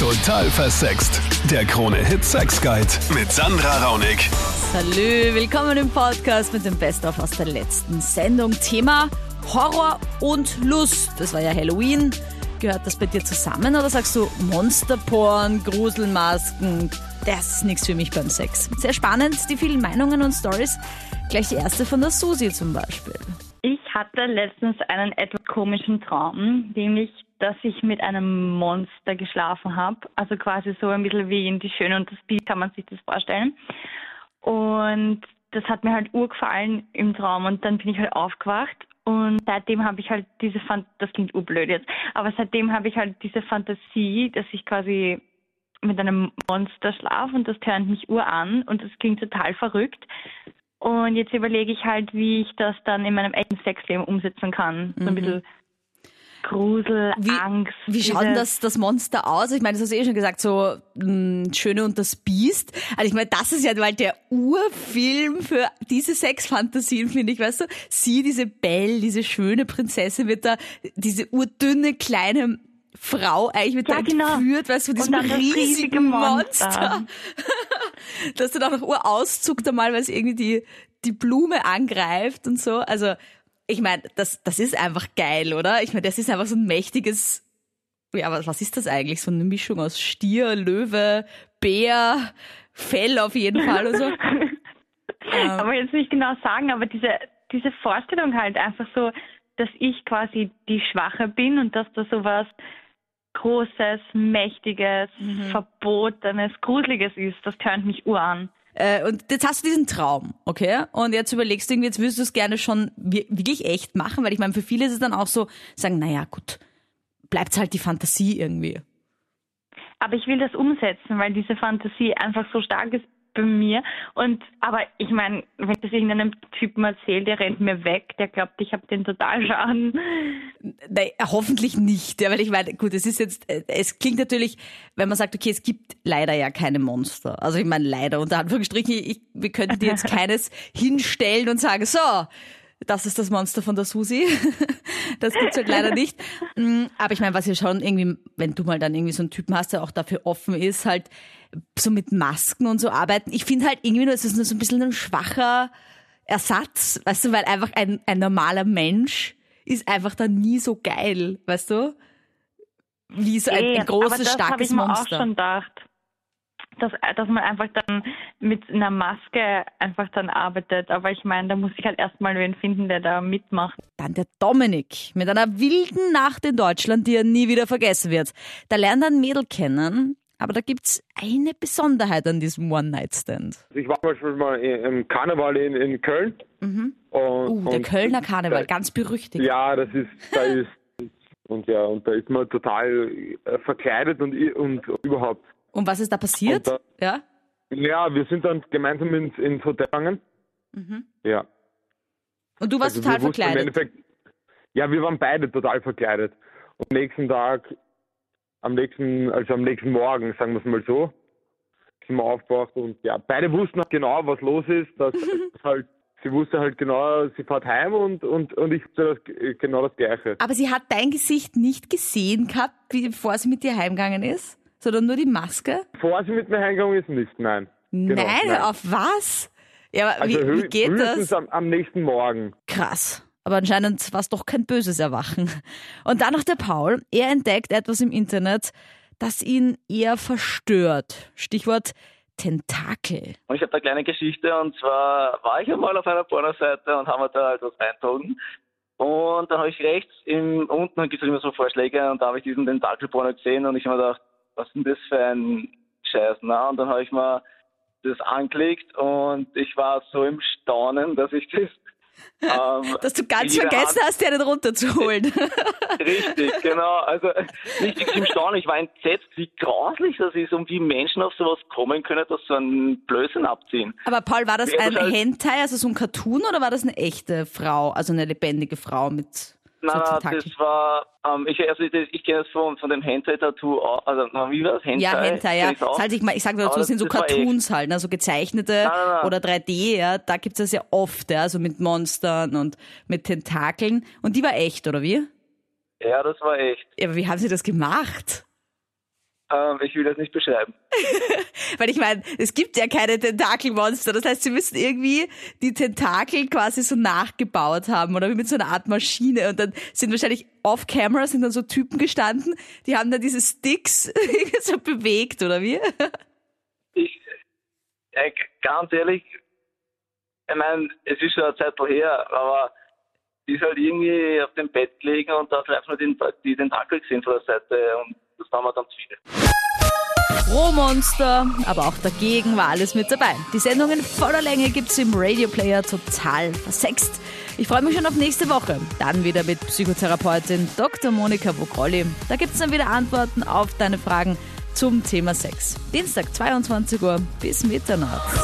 Total versext. Der Krone-Hit Sex Guide mit Sandra Raunig. Salü, willkommen im Podcast mit dem Best-of aus der letzten Sendung. Thema Horror und Lust. Das war ja Halloween. Gehört das bei dir zusammen oder sagst du Monsterporn, Gruselmasken? Das ist nichts für mich beim Sex. Sehr spannend, die vielen Meinungen und Stories. Gleich die erste von der Susi zum Beispiel. Ich hatte letztens einen etwas komischen Traum, nämlich, dass ich mit einem Monster geschlafen habe. Also quasi so ein bisschen wie in Die Schöne und das Biest kann man sich das vorstellen. Und das hat mir halt urgefallen im Traum und dann bin ich halt aufgewacht und seitdem habe ich halt diese Fan das klingt urblöd jetzt, aber seitdem habe ich halt diese Fantasie, dass ich quasi mit einem Monster schlafe und das tönt mich ur an und das klingt total verrückt. Und jetzt überlege ich halt, wie ich das dann in meinem echten Sexleben umsetzen kann. So ein bisschen Grusel, Wie, Angst. wie schaut denn das, das Monster aus? Ich meine, das hast du eh schon gesagt, so mh, Schöne und das Biest. Also ich meine, das ist ja mal der Urfilm für diese Sexfantasien, finde ich, weißt du? Sie, diese Belle, diese schöne Prinzessin wird da, diese urdünne kleine Frau eigentlich wird Ja, da genau. entführt, weißt du, diesem das riesige riesigen Monster. Monster. Dass dann auch noch urauszug da mal, weil es irgendwie die, die Blume angreift und so. Also, ich meine, das, das ist einfach geil, oder? Ich meine, das ist einfach so ein mächtiges, ja, was, was ist das eigentlich? So eine Mischung aus Stier, Löwe, Bär, Fell auf jeden Fall und so. Ähm. aber jetzt nicht genau sagen, aber diese, diese Vorstellung halt einfach so, dass ich quasi die Schwache bin und dass da sowas Großes, Mächtiges, Mhm. Verbotenes, Gruseliges ist, das tönt mich ur an. Äh, und jetzt hast du diesen Traum, okay? Und jetzt überlegst du irgendwie, jetzt würdest du es gerne schon wir- wirklich echt machen, weil ich meine, für viele ist es dann auch so, sagen, naja, gut, bleibt halt die Fantasie irgendwie. Aber ich will das umsetzen, weil diese Fantasie einfach so stark ist bei mir. Und aber ich meine, wenn ich das irgendeinem Typen erzähle, der rennt mir weg, der glaubt, ich habe den total Schaden. Nein, hoffentlich nicht, ja, weil ich meine, gut, es ist jetzt, äh, es klingt natürlich, wenn man sagt, okay, es gibt leider ja keine Monster. Also ich meine, leider, unter Anführungsstrichen, ich, wir könnten dir jetzt keines hinstellen und sagen, so, das ist das Monster von der Susi. Das gibt's halt leider nicht. Mm, Aber ich meine, was ja schon irgendwie, wenn du mal dann irgendwie so einen Typen hast, der auch dafür offen ist, halt so mit Masken und so arbeiten. Ich finde halt irgendwie nur, es ist nur so ein bisschen ein schwacher Ersatz, weißt du, weil einfach ein, ein normaler Mensch ist einfach dann nie so geil, weißt du? Wie so ein, Eh, ein großes, aber das habe starkes ich mir Monster. auch schon gedacht. Dass, dass man einfach dann mit einer Maske einfach dann arbeitet. Aber ich meine, da muss ich halt erstmal wen finden, der da mitmacht. Dann der Dominik mit einer wilden Nacht in Deutschland, die er nie wieder vergessen wird. Da lernt er ein Mädel kennen, aber da gibt's eine Besonderheit an diesem One-Night-Stand. Ich war zum Beispiel mal im Karneval in, in Köln. Und, Uh, der und- Kölner Karneval, da- ganz berüchtigt. Ja, das ist, da ist, und ja, und da ist man total äh, verkleidet und, und überhaupt. Und was ist da passiert? Und ja? Ja, wir sind dann gemeinsam ins, ins Hotel gegangen. Ja. Und du warst Also total verkleidet. Ja, wir waren beide total verkleidet. Und am nächsten Tag, am nächsten, also am nächsten Morgen, sagen wir es mal so, sind wir aufgewacht und ja, beide wussten halt genau, was los ist, dass halt, sie wusste halt genau, sie fährt heim und, und, und ich wusste das, genau das Gleiche. Aber sie hat dein Gesicht nicht gesehen gehabt, bevor sie mit dir heimgegangen ist, sondern nur die Maske? Bevor sie mit mir heimgegangen ist, nicht, nein. Genau, nein, auf was? Ja, aber Also wie, wie geht höchstens das? Am, am nächsten Morgen. Krass. Aber anscheinend war es doch kein böses Erwachen. Und dann noch der Paul. Er entdeckt etwas im Internet, das ihn eher verstört. Stichwort Tentakel. Und ich habe da eine kleine Geschichte und zwar war ich einmal auf einer Pornoseite und haben wir da halt was reingezogen. Und dann habe ich rechts im, unten gibt es immer so Vorschläge und da habe ich diesen Tentakelporno gesehen und ich habe mir gedacht, was ist denn das für ein Scheiß? Na? Und dann habe ich mal das angeklickt und ich war so im Staunen, dass ich das ähm, Dass du ganz vergessen Hand- hast, dir einen runterzuholen. Richtig, genau. Also nicht wirklich im Staunen. Ich war entsetzt, wie grauslich das ist und wie Menschen auf sowas kommen können, dass so einen Blödsinn abziehen. Aber Paul, war das ein Hentai, also so ein Cartoon, oder war das eine echte Frau, also eine lebendige Frau mit Nein, so nein, das war, ähm, ich, also ich, ich kenne das von, von dem Hentai-Tattoo, also wie war das? Hentai? Ja, Hentai, ja. Das halt ich, ich sage nur dazu, das sind so das. Cartoons halt, ne, so gezeichnete Nein, nein, nein. oder 3D, ja. Da gibt's das ja oft, ja, so mit Monstern und mit Tentakeln. Und die war echt, oder wie? Ja, das war echt. Ja, aber wie haben sie das gemacht? Ähm, ich will das nicht beschreiben. Weil ich meine, es gibt ja keine Tentakelmonster. Das heißt, sie müssen irgendwie die Tentakel quasi so nachgebaut haben oder wie mit so einer Art Maschine. Und dann sind wahrscheinlich off-camera sind dann so Typen gestanden, die haben dann diese Sticks so bewegt, oder wie? Ich, äh, ganz ehrlich, ich meine, es ist schon eine Zeit her, aber die ist halt irgendwie auf dem Bett liegen und da hat einfach nur den, die Tentakel gesehen von der Seite und das haben wir dann zu viel. Rohmonster, aber auch dagegen war alles mit dabei. Die Sendung in voller Länge gibt's im Radio Player total versext. Ich freue mich schon auf nächste Woche. Dann wieder mit Psychotherapeutin Dr. Monika Bokrolli. Da gibt's dann wieder Antworten auf deine Fragen zum Thema Sex. Dienstag 22 Uhr bis Mitternacht.